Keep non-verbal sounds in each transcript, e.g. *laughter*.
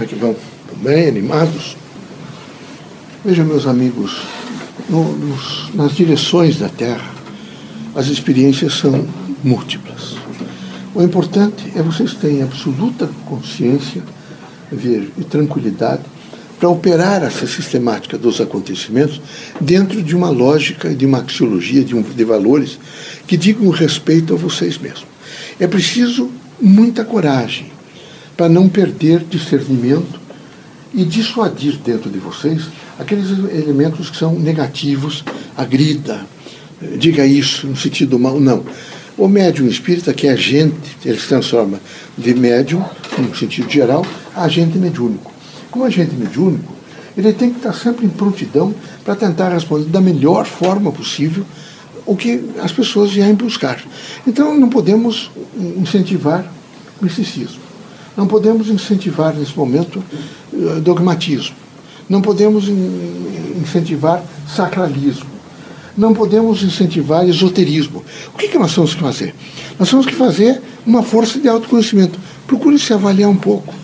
Como é que vão? Bem, animados? Vejam, meus amigos, no, nos, nas direções da Terra, as experiências são múltiplas. O importante é vocês terem absoluta consciência e tranquilidade para operar essa sistemática dos acontecimentos dentro de uma lógica, de uma axiologia, de, um, de valores que digam respeito a vocês mesmos. É preciso muita coragem para não perder discernimento e dissuadir dentro de vocês aqueles elementos que são negativos, agrida, diga isso no sentido mal, não. O médium espírita, que é agente, ele se transforma de médium, no sentido geral, a agente mediúnico. Como agente mediúnico, ele tem que estar sempre em prontidão para tentar responder da melhor forma possível o que as pessoas vierem buscar. Então, não podemos incentivar misticismo. Não podemos incentivar, nesse momento, eh, dogmatismo. Não podemos incentivar sacralismo. Não podemos incentivar esoterismo. O que, que nós temos que fazer? Nós temos que fazer uma força de autoconhecimento. Procure se avaliar um pouco.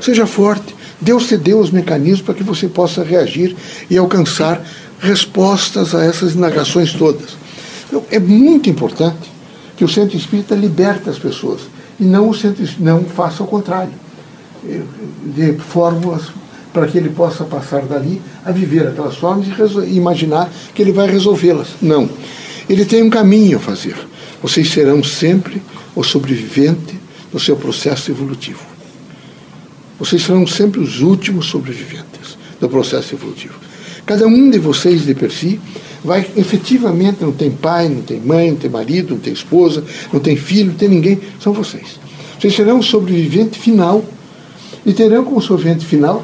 Seja forte. Deus te deu os mecanismos para que você possa reagir e alcançar respostas a essas indagações todas. Então, é muito importante que o centro espírita liberte as pessoas e não o centro não faça o contrário. De fórmulas para que ele possa passar dali a viver aquelas formas e imaginar que ele vai resolvê-las. Não. Ele tem um caminho a fazer. Vocês serão sempre o sobrevivente do seu processo evolutivo. Vocês serão sempre os últimos sobreviventes do processo evolutivo. Cada um de vocês, de per si, vai efetivamente, não tem pai, não tem mãe, não tem marido, não tem esposa, não tem filho, não tem ninguém, são vocês. Vocês serão o sobrevivente final e terão como sobrevivente final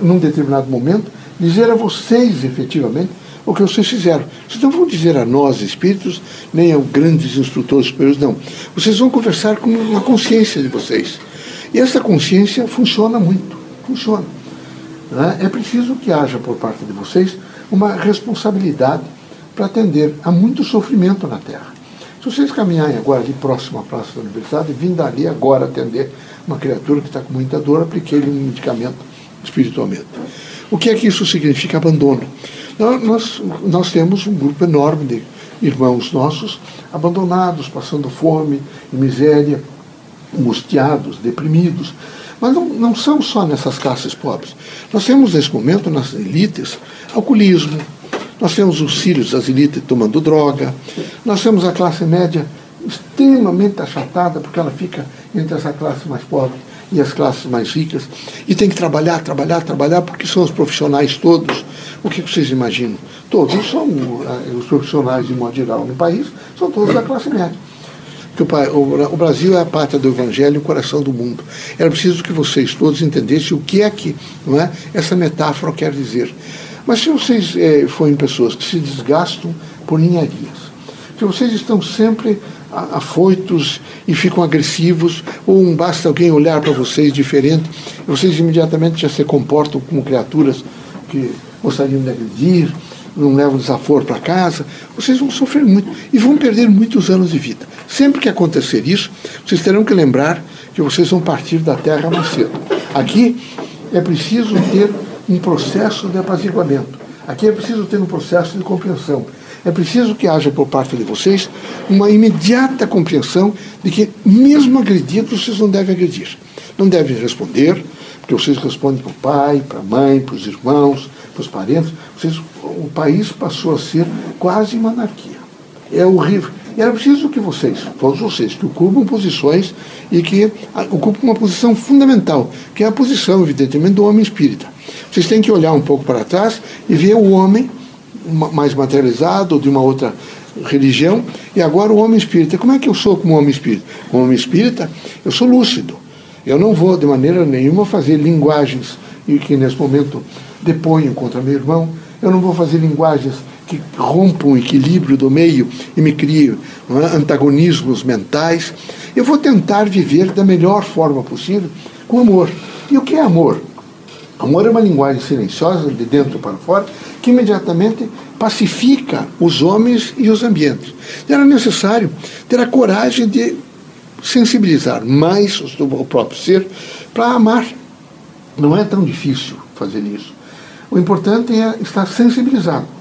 num determinado momento, dizer a vocês efetivamente o que vocês fizeram. Vocês não vão dizer a nós, espíritos, nem a grandes instrutores superiores, não. Vocês vão conversar com a consciência de vocês. E essa consciência funciona muito. Funciona. Né? É preciso que haja por parte de vocês uma responsabilidade para atender a muito sofrimento na Terra. Se vocês caminharem agora ali próximo à Praça da Universidade, vim dali agora atender uma criatura que está com muita dor, apliquei-lhe um medicamento espiritualmente. O que é que isso significa abandono? Nós, nós temos um grupo enorme de irmãos nossos abandonados, passando fome e miséria, angustiados, deprimidos. Mas não, não são só nessas classes pobres. Nós temos nesse momento, nas elites, alcoolismo, nós temos os filhos das elites tomando droga, nós temos a classe média extremamente achatada, porque ela fica entre essa classe mais pobre e as classes mais ricas, e tem que trabalhar, trabalhar, trabalhar, porque são os profissionais todos. O que vocês imaginam? Todos são eh, os profissionais, de modo geral, no país, são todos da classe média. o, Brasil é a pátria do Evangelho e o coração do mundo. Era preciso que vocês todos entendessem o que é que não é, essa metáfora quer dizer. Mas se vocês é, forem pessoas que se desgastam por ninharias, se vocês estão sempre afoitos e ficam agressivos, ou um, basta alguém olhar para vocês diferente, vocês imediatamente já se comportam como criaturas que gostariam de agredir, não levam desaforo para casa, vocês vão sofrer muito e vão perder muitos anos de vida. Sempre que acontecer isso, vocês terão que lembrar que vocês vão partir da Terra mais cedo. Aqui é preciso ter um processo de apaziguamento. Aqui é preciso ter um processo de compreensão. É preciso que haja por parte de vocês uma imediata compreensão de que, mesmo agredidos, vocês não devem agredir. Não devem responder, porque vocês respondem para o pai, para a mãe, para os irmãos, para os parentes. Vocês, o país passou a ser quase uma anarquia. É horrível. E era preciso que vocês, todos vocês, que ocupam posições e que ocupam uma posição fundamental, que é a posição, evidentemente, do homem espírita. Vocês têm que olhar um pouco para trás e ver o homem mais materializado, de uma outra religião, e agora o homem espírita. Como é que eu sou como homem espírita? Como homem espírita, eu sou lúcido. Eu não vou, de maneira nenhuma, fazer linguagens que, nesse momento, deponho contra meu irmão. Eu não vou fazer linguagens que rompam o equilíbrio do meio e me criem é, antagonismos mentais. Eu vou tentar viver da melhor forma possível com amor. E o que é amor? Amor é uma linguagem silenciosa, de dentro para fora, que imediatamente pacifica os homens e os ambientes. Era necessário ter a coragem de sensibilizar mais o próprio ser para amar. Não é tão difícil fazer isso. O importante é estar sensibilizado.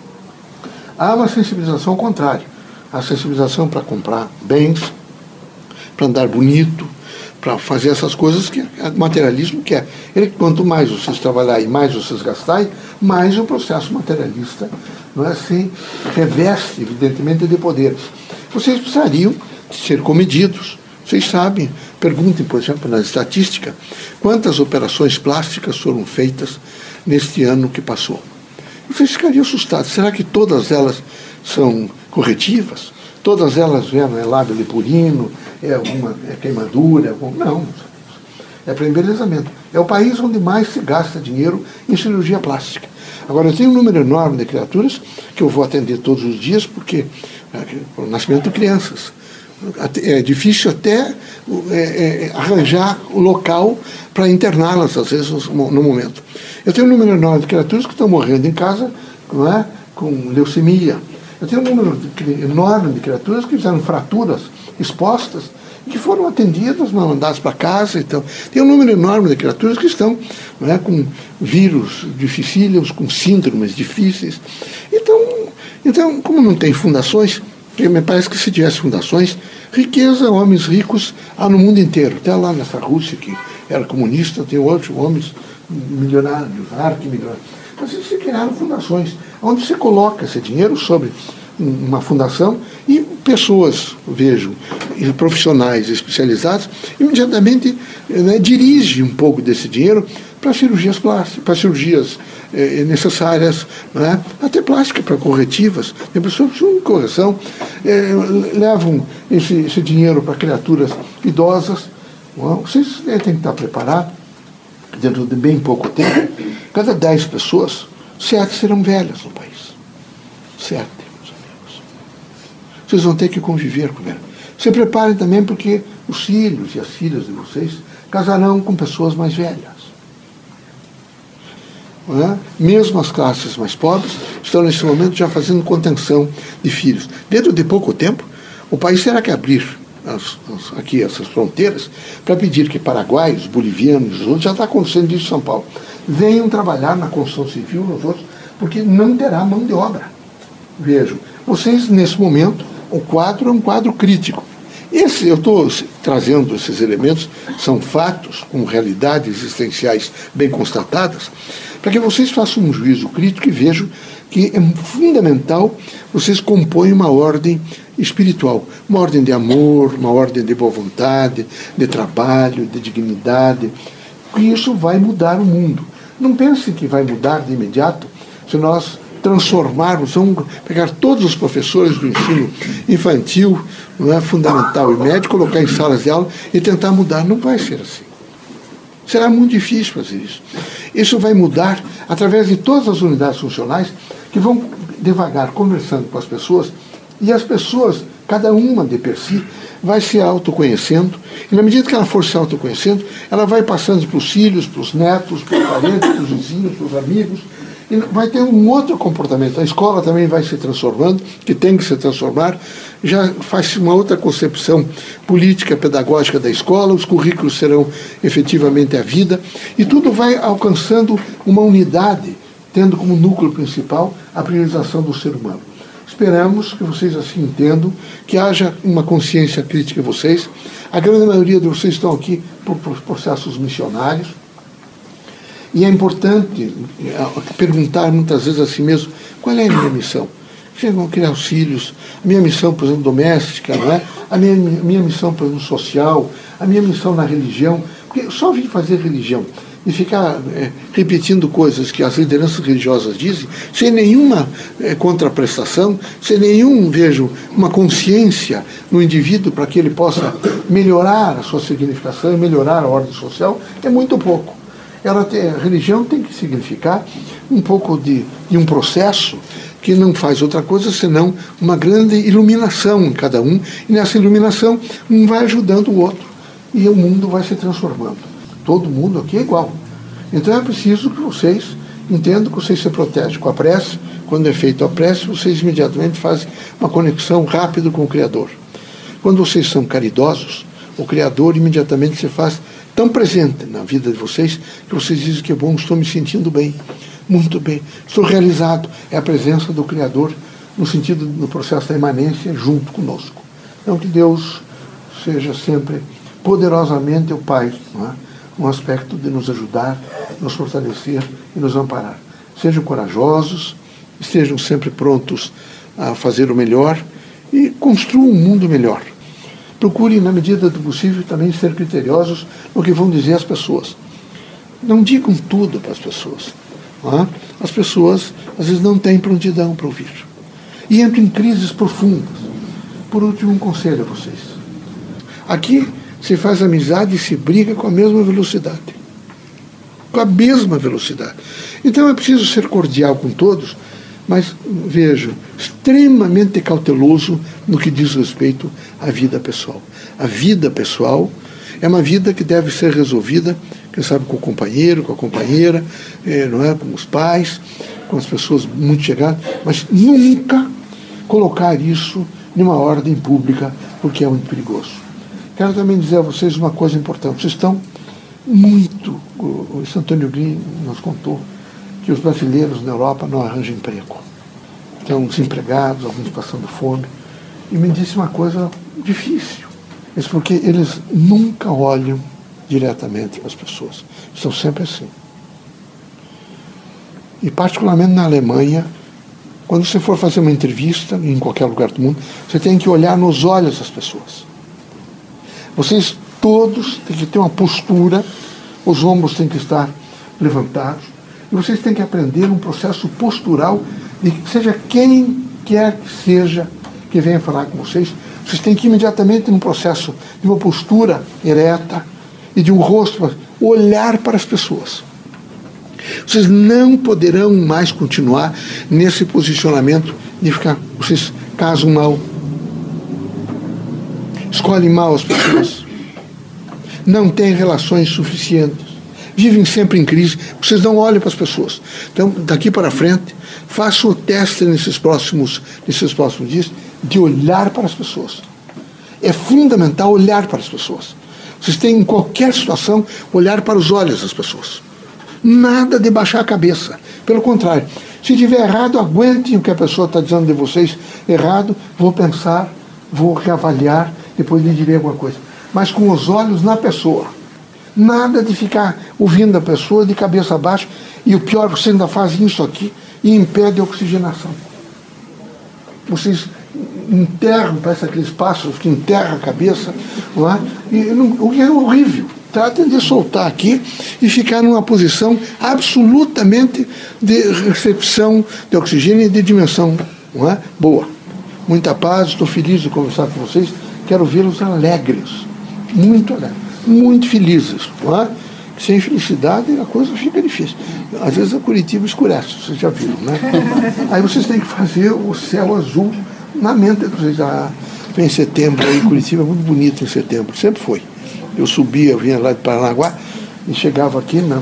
Há uma sensibilização ao contrário. A sensibilização para comprar bens, para andar bonito, para fazer essas coisas que o materialismo quer. Ele, quanto mais vocês trabalharem, mais vocês gastarem, mais o processo materialista não é, se reveste, evidentemente, de poderes. Vocês precisariam ser comedidos. Vocês sabem, perguntem, por exemplo, na estatística, quantas operações plásticas foram feitas neste ano que passou. Vocês ficariam assustados. Será que todas elas são corretivas? Todas elas vieram é lábio lepurino, é alguma é queimadura? É Não, é para embelezamento. É o país onde mais se gasta dinheiro em cirurgia plástica. Agora, eu tenho um número enorme de criaturas que eu vou atender todos os dias, porque é, o nascimento de crianças. É difícil até é, é, arranjar o local para interná-las, às vezes, no momento. Eu tenho um número enorme de criaturas que estão morrendo em casa não é, com leucemia. Eu tenho um número enorme de criaturas que fizeram fraturas expostas que foram atendidas, mandadas para casa. Então, tem um número enorme de criaturas que estão é, com vírus dificílimos, com síndromes difíceis. Então, então, como não tem fundações, me parece que se tivesse fundações, riqueza, homens ricos há no mundo inteiro. Até lá nessa Rússia que era comunista, tem outros homens milionários, arquimilionários. Mas eles criaram fundações, onde você coloca esse dinheiro sobre uma fundação e pessoas, vejo, profissionais especializados, imediatamente né, dirigem um pouco desse dinheiro para cirurgias plásticas, para cirurgias eh, necessárias, né, até plástica para corretivas. Tem pessoas que precisam de correção, eh, levam esse, esse dinheiro para criaturas idosas. Bom, vocês têm que estar preparados, dentro de bem pouco tempo, cada 10 pessoas, sete serão velhas no país. Sete. Vocês vão ter que conviver com ela. Se preparem também porque os filhos e as filhas de vocês casarão com pessoas mais velhas. É? Mesmo as classes mais pobres estão nesse momento já fazendo contenção de filhos. Dentro de pouco tempo, o país terá que abrir as, as, aqui essas fronteiras para pedir que paraguaios, bolivianos, outros, já está acontecendo isso em São Paulo, venham trabalhar na construção civil nos outros, porque não terá mão de obra. Vejam, vocês nesse momento o quadro é um quadro crítico. Esse, eu estou trazendo esses elementos, são fatos com realidades existenciais bem constatadas, para que vocês façam um juízo crítico e vejam que é fundamental vocês compõem uma ordem espiritual, uma ordem de amor, uma ordem de boa vontade, de trabalho, de dignidade. E isso vai mudar o mundo. Não pensem que vai mudar de imediato se nós transformarmos, vamos pegar todos os professores do ensino infantil, não é, fundamental e médio, colocar em salas de aula e tentar mudar. Não vai ser assim. Será muito difícil fazer isso. Isso vai mudar através de todas as unidades funcionais que vão devagar conversando com as pessoas e as pessoas, cada uma de per si, vai se autoconhecendo e na medida que ela for se autoconhecendo, ela vai passando para os filhos, para os netos, para os parentes, para os vizinhos, para os amigos, e vai ter um outro comportamento. A escola também vai se transformando, que tem que se transformar. Já faz uma outra concepção política, pedagógica da escola, os currículos serão efetivamente a vida, e tudo vai alcançando uma unidade, tendo como núcleo principal a priorização do ser humano. Esperamos que vocês assim entendam, que haja uma consciência crítica em vocês. A grande maioria de vocês estão aqui por processos missionários e é importante é, perguntar muitas vezes a si mesmo qual é a minha missão. Chegam a criar os filhos, a minha missão, por exemplo, doméstica, não é? a minha, minha missão, por exemplo, social, a minha missão na religião. Porque só vir fazer religião e ficar é, repetindo coisas que as lideranças religiosas dizem, sem nenhuma é, contraprestação, sem nenhum, vejo, uma consciência no indivíduo para que ele possa melhorar a sua significação e melhorar a ordem social, é muito pouco ela tem, a religião tem que significar um pouco de, de um processo que não faz outra coisa senão uma grande iluminação em cada um, e nessa iluminação um vai ajudando o outro, e o mundo vai se transformando. Todo mundo aqui é igual. Então é preciso que vocês entendam que vocês se protegem com a prece, quando é feita a prece, vocês imediatamente fazem uma conexão rápida com o Criador. Quando vocês são caridosos, o Criador imediatamente se faz tão presente na vida de vocês que vocês dizem que é bom, estou me sentindo bem, muito bem, estou realizado. É a presença do Criador no sentido do processo da imanência junto conosco. Então que Deus seja sempre poderosamente o Pai, é? um aspecto de nos ajudar, nos fortalecer e nos amparar. Sejam corajosos, estejam sempre prontos a fazer o melhor e construam um mundo melhor. Procurem, na medida do possível, também ser criteriosos no que vão dizer as pessoas. Não digam tudo para as pessoas. É? As pessoas, às vezes, não têm prontidão para ouvir. E entram em crises profundas. Por último, um conselho a vocês. Aqui se faz amizade e se briga com a mesma velocidade. Com a mesma velocidade. Então é preciso ser cordial com todos, mas vejo, extremamente cauteloso no que diz respeito à vida pessoal. A vida pessoal é uma vida que deve ser resolvida, quem sabe, com o companheiro, com a companheira, eh, não é? com os pais, com as pessoas muito chegadas, mas nunca colocar isso numa ordem pública, porque é muito perigoso. Quero também dizer a vocês uma coisa importante. Vocês estão muito. O Antônio Green nos contou que os brasileiros na Europa não arranjam emprego. Estão desempregados, alguns passando fome. E me disse uma coisa difícil. Isso porque eles nunca olham diretamente para as pessoas. Estão sempre assim. E particularmente na Alemanha, quando você for fazer uma entrevista em qualquer lugar do mundo, você tem que olhar nos olhos das pessoas. Vocês todos têm que ter uma postura, os ombros têm que estar levantados, e vocês têm que aprender um processo postural de que seja quem quer que seja que venha falar com vocês, vocês têm que imediatamente num processo de uma postura ereta e de um rosto, olhar para as pessoas. Vocês não poderão mais continuar nesse posicionamento de ficar, vocês casam mal, escolhem mal as pessoas, não têm relações suficientes vivem sempre em crise, vocês não olham para as pessoas. Então, daqui para frente, façam o teste nesses próximos, nesses próximos dias de olhar para as pessoas. É fundamental olhar para as pessoas. Vocês têm, em qualquer situação, olhar para os olhos das pessoas. Nada de baixar a cabeça. Pelo contrário, se tiver errado, aguentem o que a pessoa está dizendo de vocês errado, vou pensar, vou reavaliar, depois lhe direi alguma coisa. Mas com os olhos na pessoa Nada de ficar ouvindo a pessoa de cabeça baixa. E o pior, vocês ainda fazem isso aqui e impede a oxigenação. Vocês enterram, parece aqueles pássaros que enterram a cabeça lá, e não, o que é horrível. Tratem de soltar aqui e ficar numa posição absolutamente de recepção de oxigênio e de dimensão não é? boa. Muita paz, estou feliz de conversar com vocês. Quero vê-los alegres, muito alegres muito felizes. Não é? Sem felicidade a coisa fica difícil. Às vezes a Curitiba escurece, vocês já viram, né? *laughs* Aí vocês têm que fazer o céu azul na mente de vocês. Ah, em setembro aí, Curitiba é muito bonito em setembro, sempre foi. Eu subia, eu vinha lá de Paranaguá e chegava aqui, né?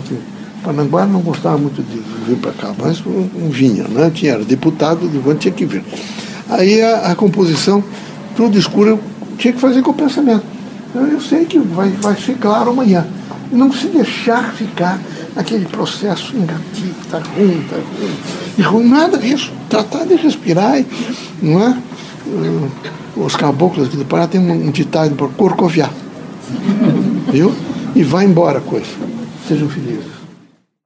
Paranaguá não gostava muito de vir para cá, mas não vinha, né? Tinha, era deputado, de tinha que vir. Aí a, a composição, tudo escuro, eu tinha que fazer com o pensamento. Então, eu sei que vai, vai ser claro amanhã. Não se deixar ficar aquele processo negativo, está ruim, está ruim. E ruim nada disso. Tratar de respirar, não é? Os caboclos aqui do Pará têm um, ditado para corcoviar. Viu? E vai embora a coisa. Sejam felizes.